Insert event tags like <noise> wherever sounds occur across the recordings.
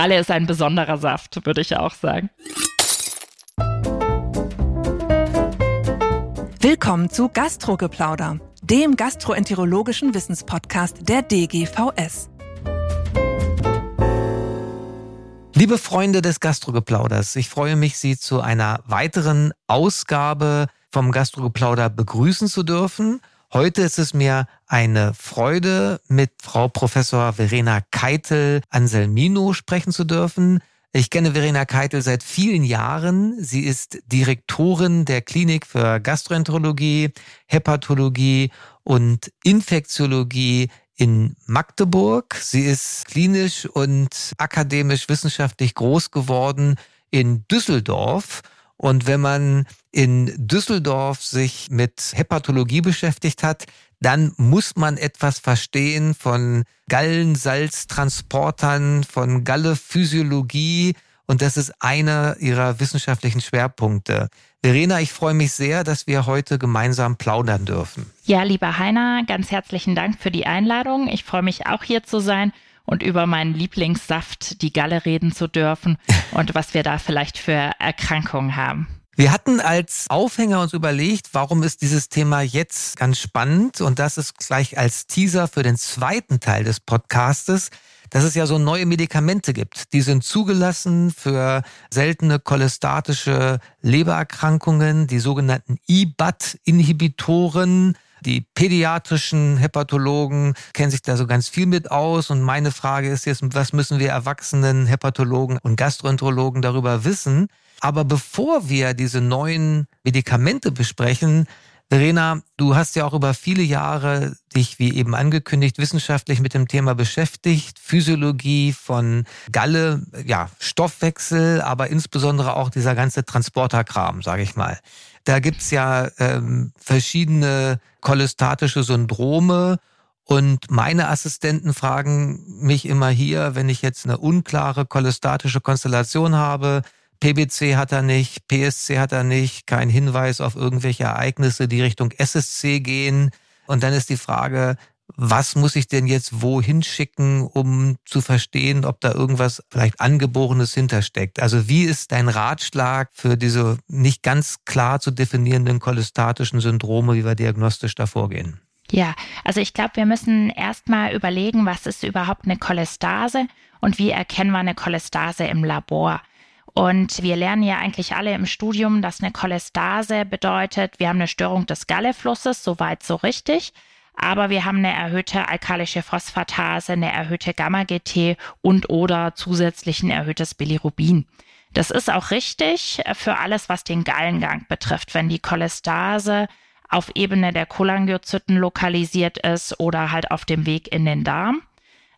Galle ist ein besonderer Saft, würde ich auch sagen. Willkommen zu Gastrogeplauder, dem gastroenterologischen Wissenspodcast der DGVS. Liebe Freunde des Gastrogeplauders, ich freue mich, Sie zu einer weiteren Ausgabe vom Gastrogeplauder begrüßen zu dürfen. Heute ist es mir eine Freude, mit Frau Professor Verena Keitel Anselmino sprechen zu dürfen. Ich kenne Verena Keitel seit vielen Jahren. Sie ist Direktorin der Klinik für Gastroenterologie, Hepatologie und Infektiologie in Magdeburg. Sie ist klinisch und akademisch wissenschaftlich groß geworden in Düsseldorf. Und wenn man in Düsseldorf sich mit Hepatologie beschäftigt hat, dann muss man etwas verstehen von Gallensalztransportern, von Gallephysiologie. Und das ist einer ihrer wissenschaftlichen Schwerpunkte. Verena, ich freue mich sehr, dass wir heute gemeinsam plaudern dürfen. Ja, lieber Heiner, ganz herzlichen Dank für die Einladung. Ich freue mich auch hier zu sein und über meinen Lieblingssaft, die Galle, reden zu dürfen <laughs> und was wir da vielleicht für Erkrankungen haben. Wir hatten als Aufhänger uns überlegt, warum ist dieses Thema jetzt ganz spannend und das ist gleich als Teaser für den zweiten Teil des Podcastes, dass es ja so neue Medikamente gibt. Die sind zugelassen für seltene cholestatische Lebererkrankungen, die sogenannten IBAT-Inhibitoren. Die pädiatrischen Hepatologen kennen sich da so ganz viel mit aus. Und meine Frage ist jetzt, was müssen wir erwachsenen Hepatologen und Gastroenterologen darüber wissen? Aber bevor wir diese neuen Medikamente besprechen, Verena, du hast ja auch über viele Jahre dich, wie eben angekündigt, wissenschaftlich mit dem Thema beschäftigt. Physiologie von Galle, ja, Stoffwechsel, aber insbesondere auch dieser ganze Transporterkram, sage ich mal. Da gibt's ja ähm, verschiedene cholestatische Syndrome. Und meine Assistenten fragen mich immer hier, wenn ich jetzt eine unklare cholestatische Konstellation habe, PBC hat er nicht, PSC hat er nicht, kein Hinweis auf irgendwelche Ereignisse, die Richtung SSC gehen. Und dann ist die Frage, was muss ich denn jetzt wohin schicken, um zu verstehen, ob da irgendwas vielleicht Angeborenes hintersteckt? Also wie ist dein Ratschlag für diese nicht ganz klar zu definierenden cholestatischen Syndrome, wie wir diagnostisch da vorgehen? Ja, also ich glaube, wir müssen erstmal überlegen, was ist überhaupt eine Cholestase und wie erkennen wir eine Cholestase im Labor? Und wir lernen ja eigentlich alle im Studium, dass eine Cholestase bedeutet, wir haben eine Störung des Galleflusses, soweit so richtig. Aber wir haben eine erhöhte alkalische Phosphatase, eine erhöhte Gamma-GT und oder zusätzlich ein erhöhtes Bilirubin. Das ist auch richtig für alles, was den Gallengang betrifft. Wenn die Cholestase auf Ebene der Cholangiozyten lokalisiert ist oder halt auf dem Weg in den Darm.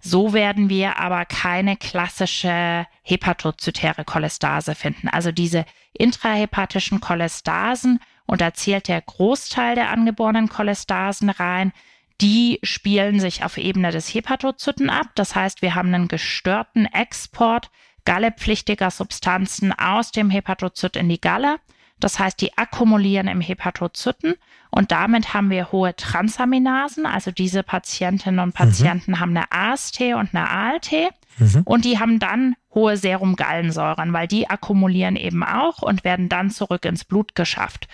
So werden wir aber keine klassische hepatozytäre Cholestase finden. Also diese intrahepatischen Cholestasen, und da zählt der Großteil der angeborenen Cholestasen rein, die spielen sich auf Ebene des Hepatozyten ab. Das heißt, wir haben einen gestörten Export gallepflichtiger Substanzen aus dem Hepatozyt in die Galle. Das heißt, die akkumulieren im Hepatozyten und damit haben wir hohe Transaminasen. Also diese Patientinnen und Patienten mhm. haben eine AST und eine ALT mhm. und die haben dann hohe Serumgallensäuren, weil die akkumulieren eben auch und werden dann zurück ins Blut geschafft.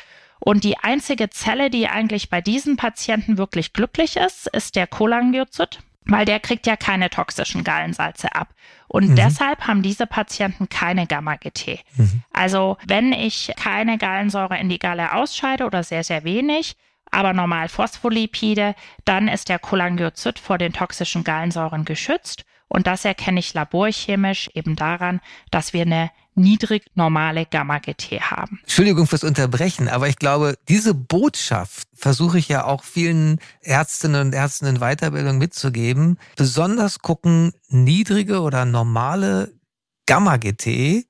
Und die einzige Zelle, die eigentlich bei diesen Patienten wirklich glücklich ist, ist der Cholangiozyt weil der kriegt ja keine toxischen Gallensalze ab. Und mhm. deshalb haben diese Patienten keine Gamma-GT. Mhm. Also wenn ich keine Gallensäure in die Galle ausscheide oder sehr, sehr wenig, aber normal Phospholipide, dann ist der Cholangiozyt vor den toxischen Gallensäuren geschützt. Und das erkenne ich laborchemisch eben daran, dass wir eine niedrig normale Gamma-GT haben. Entschuldigung fürs Unterbrechen, aber ich glaube, diese Botschaft versuche ich ja auch vielen Ärztinnen und Ärzten in Weiterbildung mitzugeben. Besonders gucken niedrige oder normale Gamma-GT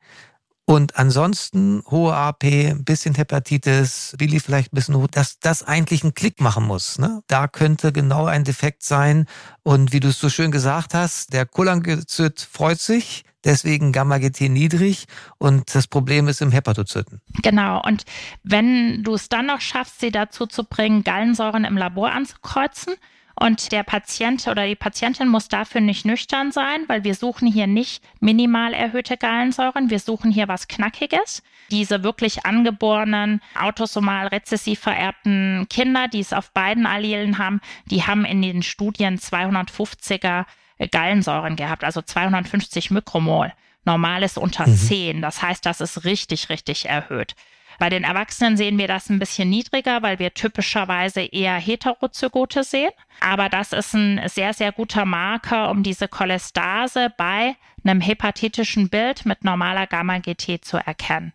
und ansonsten hohe AP, ein bisschen Hepatitis, Billy vielleicht ein bisschen dass das eigentlich einen Klick machen muss. Ne? Da könnte genau ein Defekt sein. Und wie du es so schön gesagt hast, der Cholangiozyt freut sich, deswegen Gamma-GT niedrig und das Problem ist im Hepatozyten. Genau, und wenn du es dann noch schaffst, sie dazu zu bringen, Gallensäuren im Labor anzukreuzen Und der Patient oder die Patientin muss dafür nicht nüchtern sein, weil wir suchen hier nicht minimal erhöhte Gallensäuren. Wir suchen hier was Knackiges. Diese wirklich angeborenen, autosomal rezessiv vererbten Kinder, die es auf beiden Allelen haben, die haben in den Studien 250er Gallensäuren gehabt, also 250 Mikromol. Normales unter mhm. 10. Das heißt, das ist richtig, richtig erhöht. Bei den Erwachsenen sehen wir das ein bisschen niedriger, weil wir typischerweise eher Heterozygote sehen. Aber das ist ein sehr, sehr guter Marker, um diese Cholestase bei einem hepatitischen Bild mit normaler Gamma-GT zu erkennen.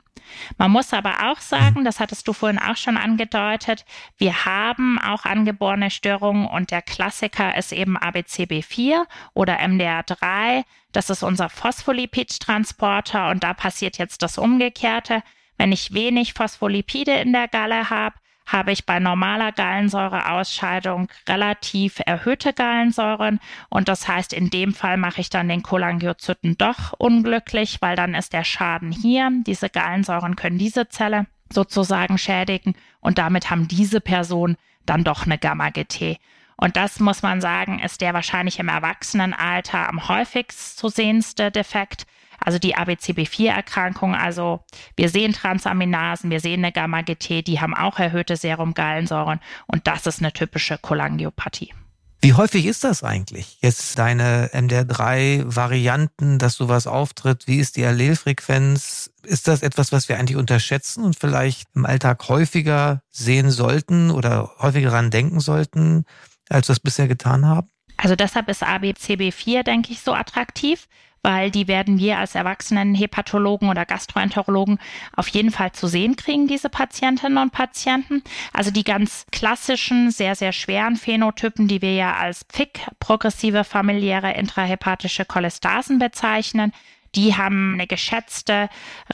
Man muss aber auch sagen, das hattest du vorhin auch schon angedeutet, wir haben auch angeborene Störungen und der Klassiker ist eben ABCB4 oder MDR3. Das ist unser Phospholipid-Transporter und da passiert jetzt das Umgekehrte. Wenn ich wenig Phospholipide in der Galle habe, habe ich bei normaler Gallensäureausscheidung relativ erhöhte Gallensäuren und das heißt, in dem Fall mache ich dann den Cholangiozyten doch unglücklich, weil dann ist der Schaden hier. Diese Gallensäuren können diese Zelle sozusagen schädigen und damit haben diese Personen dann doch eine Gamma-GT. Und das muss man sagen, ist der wahrscheinlich im Erwachsenenalter am häufigst zu sehendste Defekt also die ABCB4-Erkrankung. Also wir sehen Transaminasen, wir sehen eine Gamma-GT, die haben auch erhöhte Serumgallensäuren und das ist eine typische Cholangiopathie. Wie häufig ist das eigentlich? Jetzt deine MDR3-Varianten, dass sowas auftritt. Wie ist die Allelfrequenz? Ist das etwas, was wir eigentlich unterschätzen und vielleicht im Alltag häufiger sehen sollten oder häufiger daran denken sollten, als wir es bisher getan haben? Also deshalb ist ABCB4, denke ich, so attraktiv, weil die werden wir als erwachsenen Hepatologen oder Gastroenterologen auf jeden Fall zu sehen kriegen, diese Patientinnen und Patienten. Also die ganz klassischen, sehr, sehr schweren Phänotypen, die wir ja als PFIC, progressive familiäre intrahepatische Cholestasen bezeichnen, die haben eine geschätzte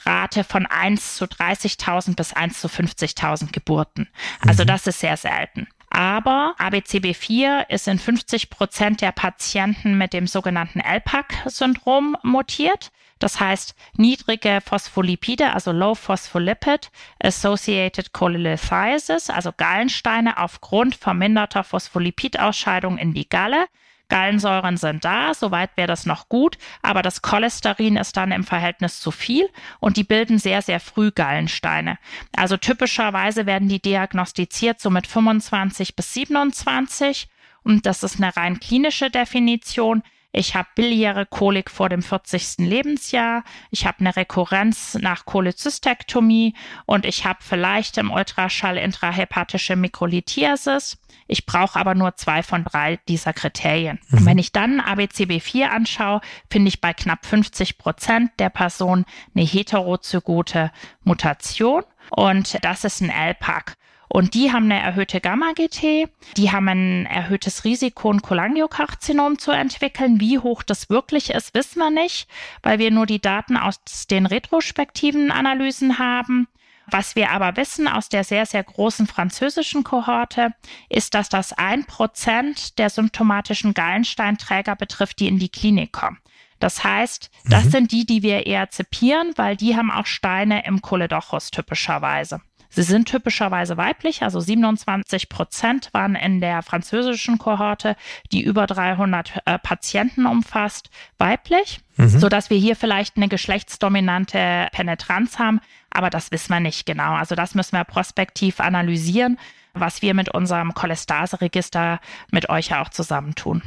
Rate von 1 zu 30.000 bis 1 zu 50.000 Geburten. Also mhm. das ist sehr selten. Aber ABCB4 ist in 50 Prozent der Patienten mit dem sogenannten LPAC-Syndrom mutiert. Das heißt, niedrige Phospholipide, also Low Phospholipid Associated Cholelithiasis, also Gallensteine aufgrund verminderter Phospholipidausscheidung in die Galle. Gallensäuren sind da, soweit wäre das noch gut, aber das Cholesterin ist dann im Verhältnis zu viel und die bilden sehr, sehr früh Gallensteine. Also typischerweise werden die diagnostiziert so mit 25 bis 27 und das ist eine rein klinische Definition. Ich habe biliäre Kolik vor dem 40. Lebensjahr. Ich habe eine Rekurrenz nach Cholezystektomie und ich habe vielleicht im Ultraschall intrahepatische Mikrolithiasis. Ich brauche aber nur zwei von drei dieser Kriterien. Mhm. Und wenn ich dann ABCB4 anschaue, finde ich bei knapp 50 Prozent der Personen eine heterozygote Mutation. Und das ist ein LPAC. Und die haben eine erhöhte Gamma-GT, die haben ein erhöhtes Risiko, ein Cholangiokarzinom zu entwickeln. Wie hoch das wirklich ist, wissen wir nicht, weil wir nur die Daten aus den retrospektiven Analysen haben. Was wir aber wissen aus der sehr, sehr großen französischen Kohorte, ist, dass das ein Prozent der symptomatischen Gallensteinträger betrifft, die in die Klinik kommen. Das heißt, das mhm. sind die, die wir eher zipieren, weil die haben auch Steine im Choledochus typischerweise. Sie sind typischerweise weiblich, also 27 Prozent waren in der französischen Kohorte, die über 300 äh, Patienten umfasst, weiblich, mhm. so dass wir hier vielleicht eine geschlechtsdominante Penetranz haben, aber das wissen wir nicht genau. Also das müssen wir prospektiv analysieren, was wir mit unserem Cholestase-Register mit euch ja auch zusammentun.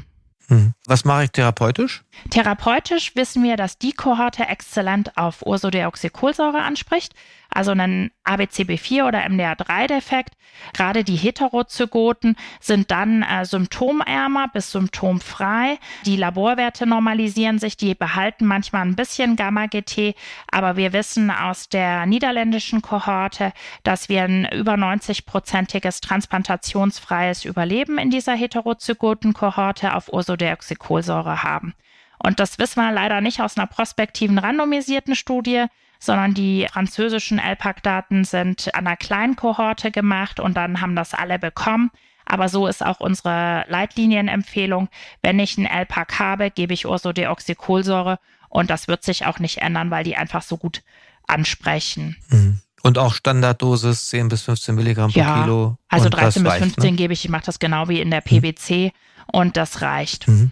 Mhm. Was mache ich therapeutisch? Therapeutisch wissen wir, dass die Kohorte exzellent auf Ursodeoxycholsäure anspricht also einen ABCB4 oder MDR3-Defekt. Gerade die Heterozygoten sind dann äh, symptomärmer bis symptomfrei. Die Laborwerte normalisieren sich, die behalten manchmal ein bisschen Gamma-GT, aber wir wissen aus der niederländischen Kohorte, dass wir ein über 90-prozentiges transplantationsfreies Überleben in dieser heterozygoten Kohorte auf Ursodeoxycholsäure haben. Und das wissen wir leider nicht aus einer prospektiven randomisierten Studie, sondern die französischen LPAC-Daten sind an einer kleinen Kohorte gemacht und dann haben das alle bekommen. Aber so ist auch unsere Leitlinienempfehlung. Wenn ich einen LPAC habe, gebe ich Ursodeoxycholsäure und das wird sich auch nicht ändern, weil die einfach so gut ansprechen. Mhm. Und auch Standarddosis 10 bis 15 Milligramm ja, pro Kilo. Also und 13 bis reicht, 15 ne? gebe ich. Ich mache das genau wie in der PBC und das reicht. Mhm.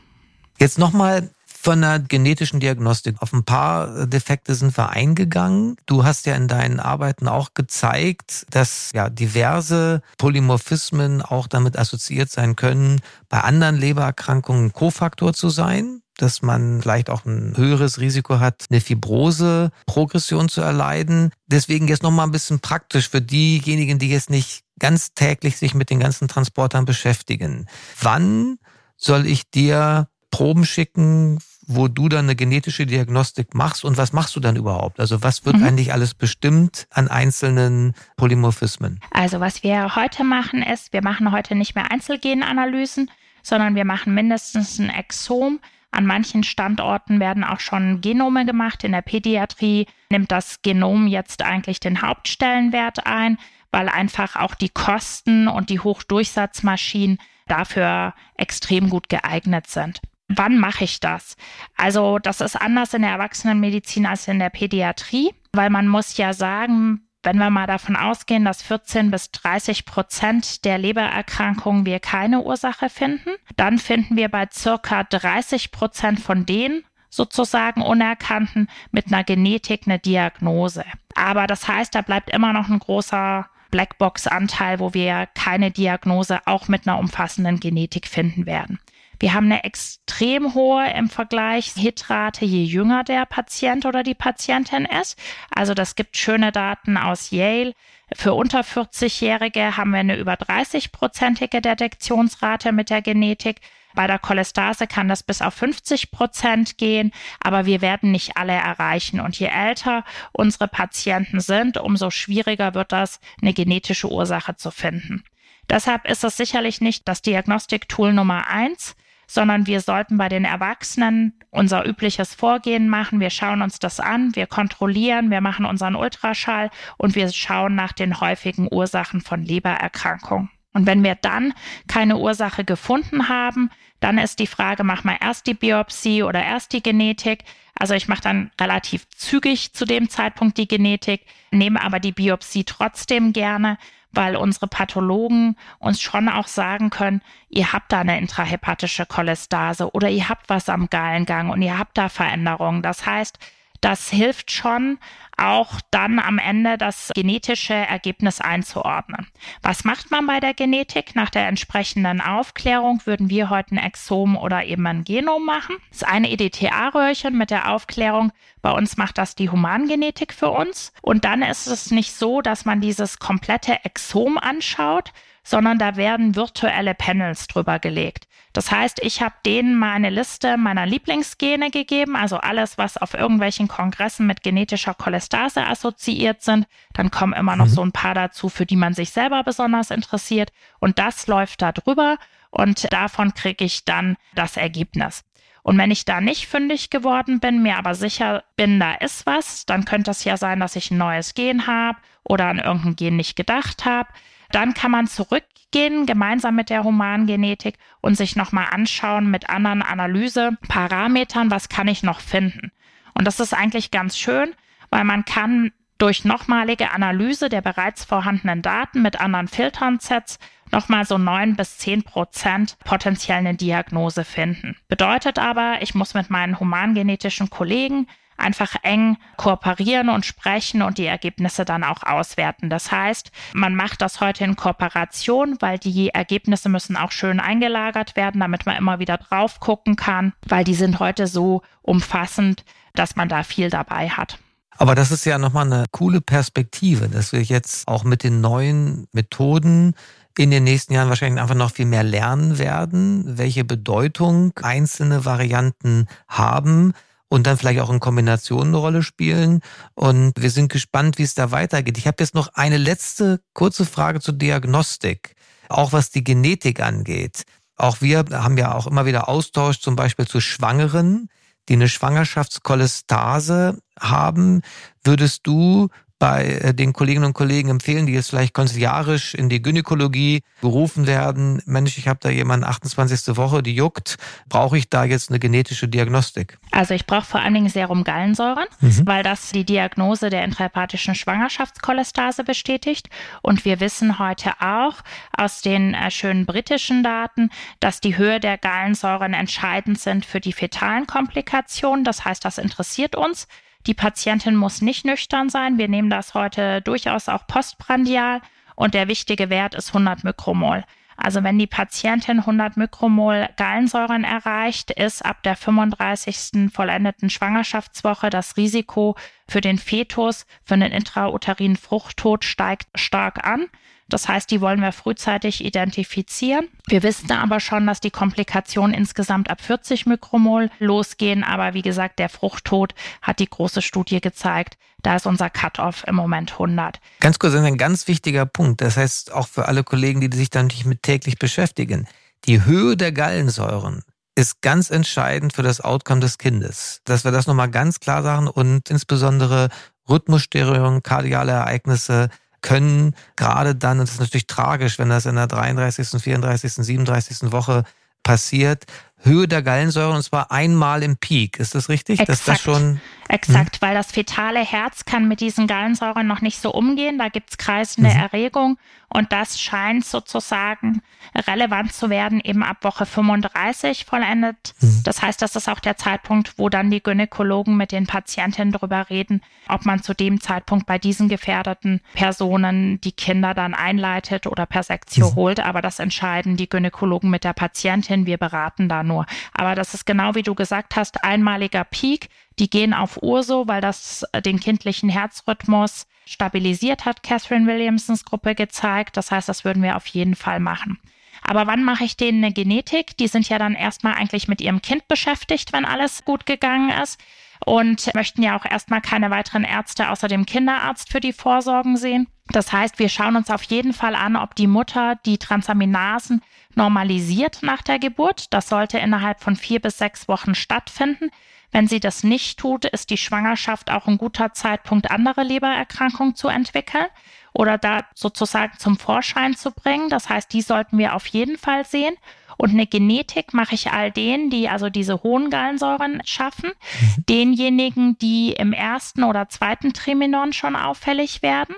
Jetzt nochmal von der genetischen Diagnostik. Auf ein paar Defekte sind wir eingegangen. Du hast ja in deinen Arbeiten auch gezeigt, dass ja diverse Polymorphismen auch damit assoziiert sein können, bei anderen Lebererkrankungen Kofaktor zu sein dass man vielleicht auch ein höheres Risiko hat, eine Fibrose-Progression zu erleiden. Deswegen jetzt nochmal ein bisschen praktisch für diejenigen, die jetzt nicht ganz täglich sich mit den ganzen Transportern beschäftigen. Wann soll ich dir Proben schicken, wo du dann eine genetische Diagnostik machst und was machst du dann überhaupt? Also was wird mhm. eigentlich alles bestimmt an einzelnen Polymorphismen? Also was wir heute machen ist, wir machen heute nicht mehr Einzelgenanalysen, sondern wir machen mindestens ein Exom. An manchen Standorten werden auch schon Genome gemacht. In der Pädiatrie nimmt das Genom jetzt eigentlich den Hauptstellenwert ein, weil einfach auch die Kosten und die Hochdurchsatzmaschinen dafür extrem gut geeignet sind. Wann mache ich das? Also das ist anders in der Erwachsenenmedizin als in der Pädiatrie, weil man muss ja sagen, wenn wir mal davon ausgehen, dass 14 bis 30 Prozent der Lebererkrankungen wir keine Ursache finden, dann finden wir bei circa 30 Prozent von denen sozusagen Unerkannten mit einer Genetik eine Diagnose. Aber das heißt, da bleibt immer noch ein großer Blackbox-Anteil, wo wir keine Diagnose auch mit einer umfassenden Genetik finden werden. Wir haben eine extrem hohe im Vergleich Hitrate, je jünger der Patient oder die Patientin ist. Also das gibt schöne Daten aus Yale. Für unter 40-Jährige haben wir eine über 30-prozentige Detektionsrate mit der Genetik. Bei der Cholestase kann das bis auf 50 Prozent gehen, aber wir werden nicht alle erreichen. Und je älter unsere Patienten sind, umso schwieriger wird das, eine genetische Ursache zu finden. Deshalb ist es sicherlich nicht das Diagnostiktool Nummer eins, sondern wir sollten bei den Erwachsenen unser übliches Vorgehen machen. Wir schauen uns das an, wir kontrollieren, wir machen unseren Ultraschall und wir schauen nach den häufigen Ursachen von Lebererkrankungen. Und wenn wir dann keine Ursache gefunden haben, dann ist die Frage, machen wir erst die Biopsie oder erst die Genetik. Also ich mache dann relativ zügig zu dem Zeitpunkt die Genetik, nehme aber die Biopsie trotzdem gerne, weil unsere Pathologen uns schon auch sagen können, ihr habt da eine intrahepatische Cholestase oder ihr habt was am Gallengang und ihr habt da Veränderungen. Das heißt, das hilft schon, auch dann am Ende das genetische Ergebnis einzuordnen. Was macht man bei der Genetik? Nach der entsprechenden Aufklärung würden wir heute ein Exom oder eben ein Genom machen. Das ist eine EDTA-Röhrchen mit der Aufklärung. Bei uns macht das die Humangenetik für uns. Und dann ist es nicht so, dass man dieses komplette Exom anschaut, sondern da werden virtuelle Panels drüber gelegt. Das heißt, ich habe denen meine Liste meiner Lieblingsgene gegeben, also alles, was auf irgendwelchen Kongressen mit genetischer Cholestase assoziiert sind. Dann kommen immer noch mhm. so ein paar dazu, für die man sich selber besonders interessiert. Und das läuft da drüber und davon kriege ich dann das Ergebnis. Und wenn ich da nicht fündig geworden bin, mir aber sicher bin, da ist was, dann könnte es ja sein, dass ich ein neues Gen habe oder an irgendein Gen nicht gedacht habe. Dann kann man zurückgehen, gemeinsam mit der Humangenetik und sich nochmal anschauen mit anderen Analyseparametern, was kann ich noch finden. Und das ist eigentlich ganz schön, weil man kann durch nochmalige Analyse der bereits vorhandenen Daten mit anderen Filternsets nochmal so neun bis zehn Prozent potenziell eine Diagnose finden. Bedeutet aber, ich muss mit meinen humangenetischen Kollegen einfach eng kooperieren und sprechen und die Ergebnisse dann auch auswerten. Das heißt, man macht das heute in Kooperation, weil die Ergebnisse müssen auch schön eingelagert werden, damit man immer wieder drauf gucken kann, weil die sind heute so umfassend, dass man da viel dabei hat. Aber das ist ja nochmal eine coole Perspektive, dass wir jetzt auch mit den neuen Methoden in den nächsten Jahren wahrscheinlich einfach noch viel mehr lernen werden, welche Bedeutung einzelne Varianten haben und dann vielleicht auch in Kombination eine Rolle spielen. Und wir sind gespannt, wie es da weitergeht. Ich habe jetzt noch eine letzte kurze Frage zur Diagnostik, auch was die Genetik angeht. Auch wir haben ja auch immer wieder Austausch zum Beispiel zu Schwangeren, die eine Schwangerschaftskolestase haben. Würdest du bei äh, den Kolleginnen und Kollegen empfehlen, die jetzt vielleicht konsiliarisch in die Gynäkologie berufen werden? Mensch, ich habe da jemanden 28. Woche, die juckt. Brauche ich da jetzt eine genetische Diagnostik? Also ich brauche vor allen Dingen Serum-Gallensäuren, mhm. weil das die Diagnose der intrahepatischen Schwangerschaftskolestase bestätigt. Und wir wissen heute auch aus den äh, schönen britischen Daten, dass die Höhe der Gallensäuren entscheidend sind für die fetalen Komplikationen. Das heißt, das interessiert uns. Die Patientin muss nicht nüchtern sein. Wir nehmen das heute durchaus auch postprandial und der wichtige Wert ist 100 Mikromol. Also wenn die Patientin 100 Mikromol Gallensäuren erreicht, ist ab der 35. vollendeten Schwangerschaftswoche das Risiko für den Fetus, für einen intrauterinen Fruchttod steigt stark an. Das heißt, die wollen wir frühzeitig identifizieren. Wir wissen aber schon, dass die Komplikationen insgesamt ab 40 Mikromol losgehen. Aber wie gesagt, der Fruchttod hat die große Studie gezeigt. Da ist unser Cut-off im Moment 100. Ganz kurz, das ist ein ganz wichtiger Punkt. Das heißt, auch für alle Kollegen, die sich da natürlich mit täglich beschäftigen. Die Höhe der Gallensäuren ist ganz entscheidend für das Outcome des Kindes. Dass wir das nochmal ganz klar sagen und insbesondere Rhythmusstörungen, kardiale Ereignisse, können gerade dann, und das ist natürlich tragisch, wenn das in der 33., 34., 37. Woche passiert, Höhe der Gallensäure und zwar einmal im Peak. Ist das richtig? Exakt. Dass das schon Exakt, hm? weil das fetale Herz kann mit diesen Gallensäuren noch nicht so umgehen. Da gibt's kreisende mhm. Erregung und das scheint sozusagen relevant zu werden, eben ab Woche 35 vollendet. Mhm. Das heißt, das ist auch der Zeitpunkt, wo dann die Gynäkologen mit den Patientinnen darüber reden, ob man zu dem Zeitpunkt bei diesen gefährdeten Personen die Kinder dann einleitet oder per Sektio mhm. holt. Aber das entscheiden die Gynäkologen mit der Patientin. Wir beraten da nur. Aber das ist genau wie du gesagt hast, einmaliger Peak. Die gehen auf Urso, weil das äh, den kindlichen Herzrhythmus stabilisiert hat, Catherine Williamsons Gruppe gezeigt. Das heißt, das würden wir auf jeden Fall machen. Aber wann mache ich denen eine Genetik? Die sind ja dann erstmal eigentlich mit ihrem Kind beschäftigt, wenn alles gut gegangen ist und möchten ja auch erstmal keine weiteren Ärzte außer dem Kinderarzt für die Vorsorgen sehen. Das heißt, wir schauen uns auf jeden Fall an, ob die Mutter die Transaminasen normalisiert nach der Geburt. Das sollte innerhalb von vier bis sechs Wochen stattfinden. Wenn sie das nicht tut, ist die Schwangerschaft auch ein guter Zeitpunkt, andere Lebererkrankungen zu entwickeln oder da sozusagen zum Vorschein zu bringen. Das heißt, die sollten wir auf jeden Fall sehen. Und eine Genetik mache ich all denen, die also diese hohen Gallensäuren schaffen, mhm. denjenigen, die im ersten oder zweiten Triminon schon auffällig werden.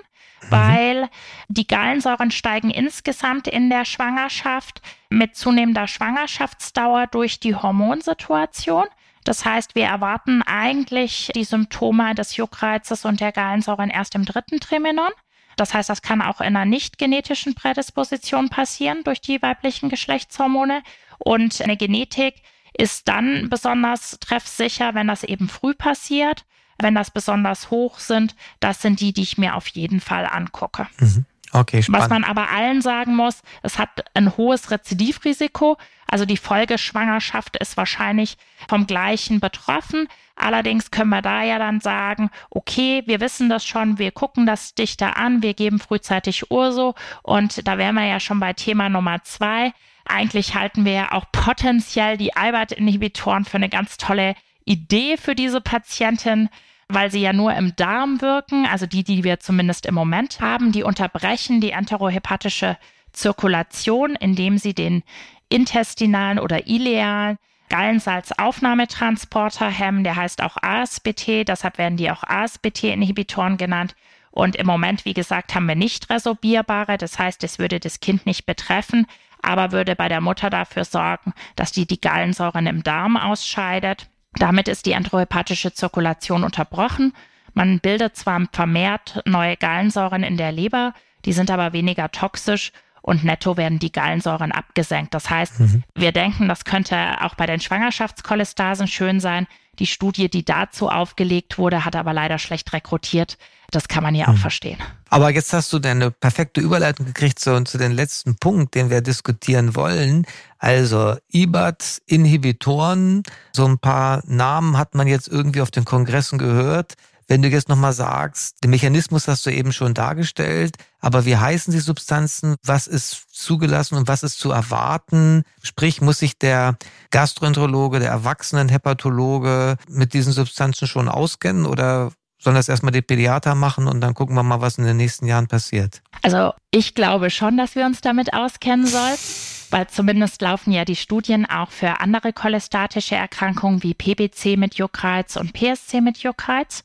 Weil die Gallensäuren steigen insgesamt in der Schwangerschaft mit zunehmender Schwangerschaftsdauer durch die Hormonsituation. Das heißt, wir erwarten eigentlich die Symptome des Juckreizes und der Gallensäuren erst im dritten Triminon. Das heißt, das kann auch in einer nicht genetischen Prädisposition passieren durch die weiblichen Geschlechtshormone. Und eine Genetik ist dann besonders treffsicher, wenn das eben früh passiert. Wenn das besonders hoch sind, das sind die, die ich mir auf jeden Fall angucke. Mhm. Okay, spannend. Was man aber allen sagen muss, es hat ein hohes Rezidivrisiko. Also die Folgeschwangerschaft ist wahrscheinlich vom gleichen betroffen. Allerdings können wir da ja dann sagen, okay, wir wissen das schon, wir gucken das dichter an, wir geben frühzeitig Urso und da wären wir ja schon bei Thema Nummer zwei. Eigentlich halten wir ja auch potenziell die Albert-Inhibitoren für eine ganz tolle Idee für diese Patientin weil sie ja nur im Darm wirken, also die, die wir zumindest im Moment haben, die unterbrechen die enterohepatische Zirkulation, indem sie den intestinalen oder ilealen Gallensalzaufnahmetransporter hemmen, der heißt auch ASBT, deshalb werden die auch ASBT-Inhibitoren genannt. Und im Moment, wie gesagt, haben wir nicht resorbierbare, das heißt, es würde das Kind nicht betreffen, aber würde bei der Mutter dafür sorgen, dass die die Gallensäuren im Darm ausscheidet. Damit ist die enterohepatische Zirkulation unterbrochen. Man bildet zwar vermehrt neue Gallensäuren in der Leber, die sind aber weniger toxisch und netto werden die Gallensäuren abgesenkt. Das heißt, mhm. wir denken, das könnte auch bei den Schwangerschaftskolestasen schön sein. Die Studie, die dazu aufgelegt wurde, hat aber leider schlecht rekrutiert. Das kann man ja auch mhm. verstehen. Aber jetzt hast du deine perfekte Überleitung gekriegt zu, zu den letzten Punkt, den wir diskutieren wollen. Also IBAT-Inhibitoren, so ein paar Namen hat man jetzt irgendwie auf den Kongressen gehört. Wenn du jetzt nochmal sagst, den Mechanismus hast du eben schon dargestellt, aber wie heißen die Substanzen? Was ist zugelassen und was ist zu erwarten? Sprich, muss sich der Gastroenterologe, der Erwachsenenhepatologe mit diesen Substanzen schon auskennen oder sollen das erstmal die Pädiater machen und dann gucken wir mal, was in den nächsten Jahren passiert? Also ich glaube schon, dass wir uns damit auskennen sollten, weil zumindest laufen ja die Studien auch für andere cholestatische Erkrankungen wie PBC mit Juckreiz und PSC mit Juckreiz.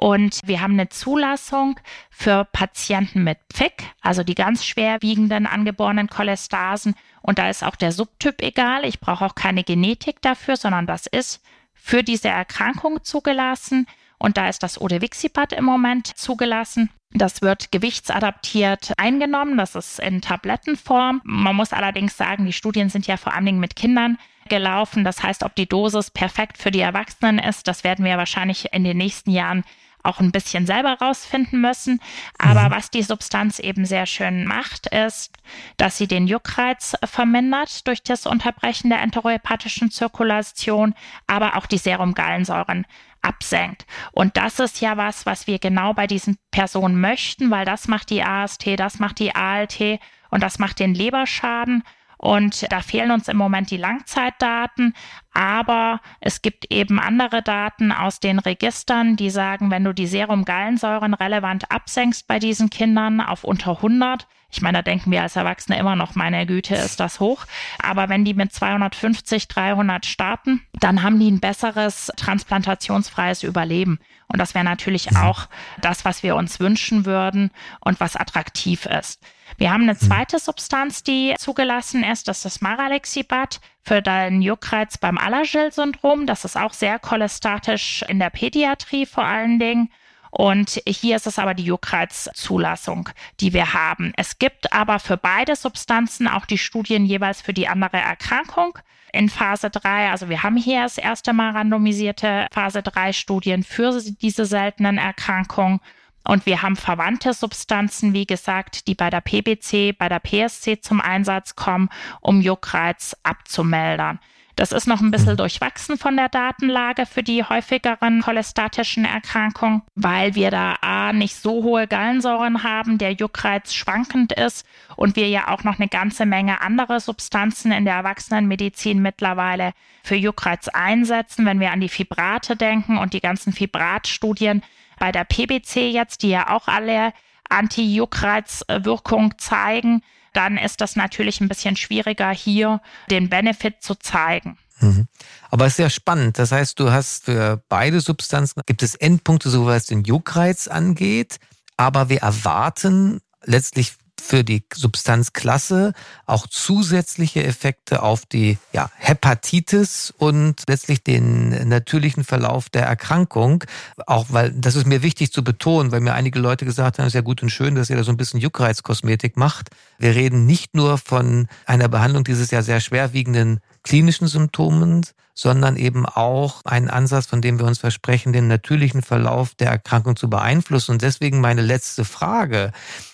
Und wir haben eine Zulassung für Patienten mit PFIC, also die ganz schwerwiegenden angeborenen Cholestasen. Und da ist auch der Subtyp egal. Ich brauche auch keine Genetik dafür, sondern das ist für diese Erkrankung zugelassen. Und da ist das Odevixibat im Moment zugelassen. Das wird gewichtsadaptiert eingenommen. Das ist in Tablettenform. Man muss allerdings sagen, die Studien sind ja vor allen Dingen mit Kindern gelaufen. Das heißt, ob die Dosis perfekt für die Erwachsenen ist, das werden wir wahrscheinlich in den nächsten Jahren auch ein bisschen selber rausfinden müssen. Aber mhm. was die Substanz eben sehr schön macht, ist, dass sie den Juckreiz vermindert durch das Unterbrechen der enterohepathischen Zirkulation, aber auch die Serumgallensäuren absenkt. Und das ist ja was, was wir genau bei diesen Personen möchten, weil das macht die AST, das macht die ALT und das macht den Leberschaden. Und da fehlen uns im Moment die Langzeitdaten, aber es gibt eben andere Daten aus den Registern, die sagen, wenn du die Serumgallensäuren relevant absenkst bei diesen Kindern auf unter 100, ich meine, da denken wir als Erwachsene immer noch, meine Güte, ist das hoch. Aber wenn die mit 250, 300 starten, dann haben die ein besseres transplantationsfreies Überleben. Und das wäre natürlich mhm. auch das, was wir uns wünschen würden und was attraktiv ist. Wir haben eine mhm. zweite Substanz, die zugelassen ist, das ist das Maralexibat für den Juckreiz beim Allergill-Syndrom. Das ist auch sehr cholestatisch in der Pädiatrie vor allen Dingen. Und hier ist es aber die Juckreiz-Zulassung, die wir haben. Es gibt aber für beide Substanzen auch die Studien jeweils für die andere Erkrankung in Phase 3. Also wir haben hier das erste Mal randomisierte Phase 3 Studien für diese seltenen Erkrankungen. Und wir haben verwandte Substanzen, wie gesagt, die bei der PBC, bei der PSC zum Einsatz kommen, um Juckreiz abzumelden. Das ist noch ein bisschen mhm. durchwachsen von der Datenlage für die häufigeren cholestatischen Erkrankungen, weil wir da A nicht so hohe Gallensäuren haben, der Juckreiz schwankend ist und wir ja auch noch eine ganze Menge andere Substanzen in der Erwachsenenmedizin mittlerweile für Juckreiz einsetzen. Wenn wir an die Fibrate denken und die ganzen Fibratstudien bei der PBC jetzt, die ja auch alle Anti-Juckreiz-Wirkung zeigen, dann ist das natürlich ein bisschen schwieriger, hier den Benefit zu zeigen. Mhm. Aber es ist ja spannend. Das heißt, du hast für beide Substanzen, gibt es Endpunkte, so was den Juckreiz angeht, aber wir erwarten letztlich für die Substanzklasse auch zusätzliche Effekte auf die ja, Hepatitis und letztlich den natürlichen Verlauf der Erkrankung. Auch weil, das ist mir wichtig zu betonen, weil mir einige Leute gesagt haben, es ist ja gut und schön, dass ihr da so ein bisschen Juckreizkosmetik macht. Wir reden nicht nur von einer Behandlung dieses ja sehr schwerwiegenden klinischen Symptomen, sondern eben auch einen Ansatz, von dem wir uns versprechen, den natürlichen Verlauf der Erkrankung zu beeinflussen. Und deswegen meine letzte Frage.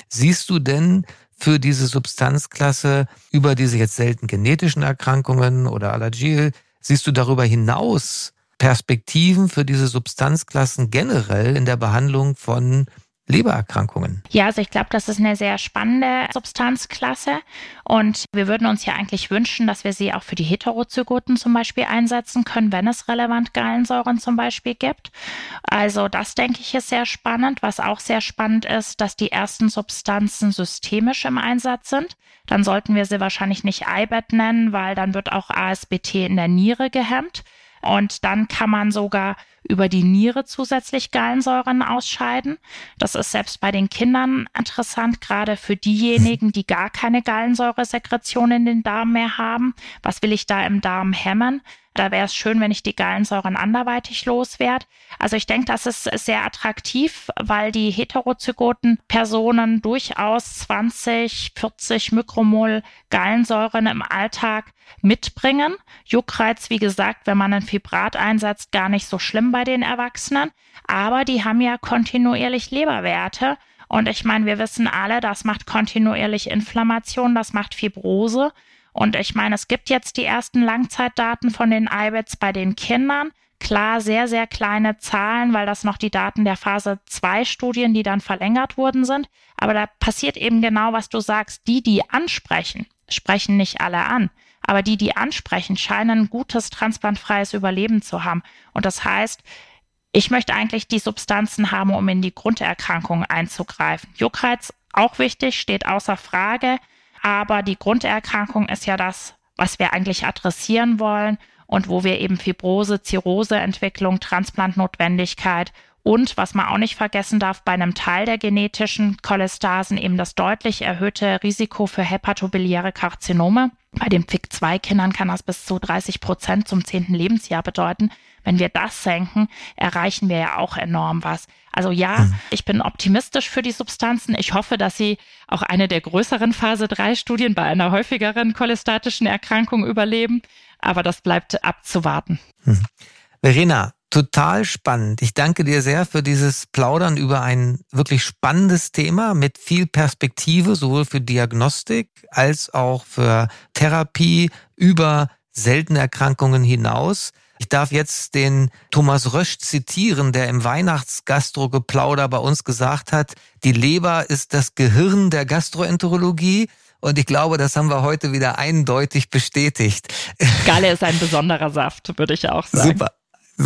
Siehst du denn für diese Substanzklasse über diese jetzt selten genetischen Erkrankungen oder Allergie, siehst du darüber hinaus Perspektiven für diese Substanzklassen generell in der Behandlung von Lebererkrankungen. Ja, also ich glaube, das ist eine sehr spannende Substanzklasse und wir würden uns ja eigentlich wünschen, dass wir sie auch für die Heterozygoten zum Beispiel einsetzen können, wenn es relevant Gallensäuren zum Beispiel gibt. Also das denke ich ist sehr spannend. Was auch sehr spannend ist, dass die ersten Substanzen systemisch im Einsatz sind. Dann sollten wir sie wahrscheinlich nicht IBAT nennen, weil dann wird auch ASBT in der Niere gehemmt. Und dann kann man sogar über die Niere zusätzlich Gallensäuren ausscheiden. Das ist selbst bei den Kindern interessant, gerade für diejenigen, die gar keine Gallensäuresekretion in den Darm mehr haben. Was will ich da im Darm hemmen? Da wäre es schön, wenn ich die Gallensäuren anderweitig loswerde. Also ich denke, das ist sehr attraktiv, weil die heterozygoten Personen durchaus 20, 40 Mikromol Gallensäuren im Alltag mitbringen. Juckreiz, wie gesagt, wenn man ein Fibrat einsetzt, gar nicht so schlimm bei den Erwachsenen. Aber die haben ja kontinuierlich Leberwerte. Und ich meine, wir wissen alle, das macht kontinuierlich Inflammation, das macht Fibrose. Und ich meine, es gibt jetzt die ersten Langzeitdaten von den IBETs bei den Kindern. Klar, sehr, sehr kleine Zahlen, weil das noch die Daten der Phase 2 Studien, die dann verlängert wurden sind. Aber da passiert eben genau, was du sagst. Die, die ansprechen, sprechen nicht alle an. Aber die, die ansprechen, scheinen ein gutes transplantfreies Überleben zu haben. Und das heißt, Ich möchte eigentlich die Substanzen haben, um in die Grunderkrankung einzugreifen. Juckreiz auch wichtig, steht außer Frage, aber die Grunderkrankung ist ja das, was wir eigentlich adressieren wollen und wo wir eben Fibrose, Zirroseentwicklung, Transplantnotwendigkeit und was man auch nicht vergessen darf, bei einem Teil der genetischen Cholestasen eben das deutlich erhöhte Risiko für hepatobiliäre Karzinome. Bei den FIC-2-Kindern kann das bis zu 30 Prozent zum zehnten Lebensjahr bedeuten. Wenn wir das senken, erreichen wir ja auch enorm was. Also ja, mhm. ich bin optimistisch für die Substanzen. Ich hoffe, dass sie auch eine der größeren Phase-3-Studien bei einer häufigeren cholestatischen Erkrankung überleben. Aber das bleibt abzuwarten. Mhm. Verena, total spannend. Ich danke dir sehr für dieses Plaudern über ein wirklich spannendes Thema mit viel Perspektive, sowohl für Diagnostik als auch für Therapie über seltene Erkrankungen hinaus. Ich darf jetzt den Thomas Rösch zitieren, der im Weihnachtsgastrogeplauder bei uns gesagt hat, die Leber ist das Gehirn der Gastroenterologie. Und ich glaube, das haben wir heute wieder eindeutig bestätigt. Galle ist ein besonderer Saft, würde ich auch sagen. Super.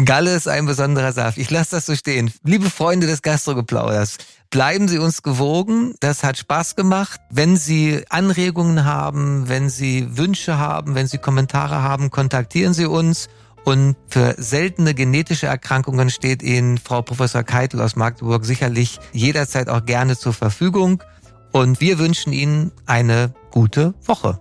Galle ist ein besonderer Saft. Ich lasse das so stehen. Liebe Freunde des Gastrogeplauders, bleiben Sie uns gewogen. Das hat Spaß gemacht. Wenn Sie Anregungen haben, wenn Sie Wünsche haben, wenn Sie Kommentare haben, kontaktieren Sie uns. Und für seltene genetische Erkrankungen steht Ihnen Frau Professor Keitel aus Magdeburg sicherlich jederzeit auch gerne zur Verfügung. Und wir wünschen Ihnen eine gute Woche.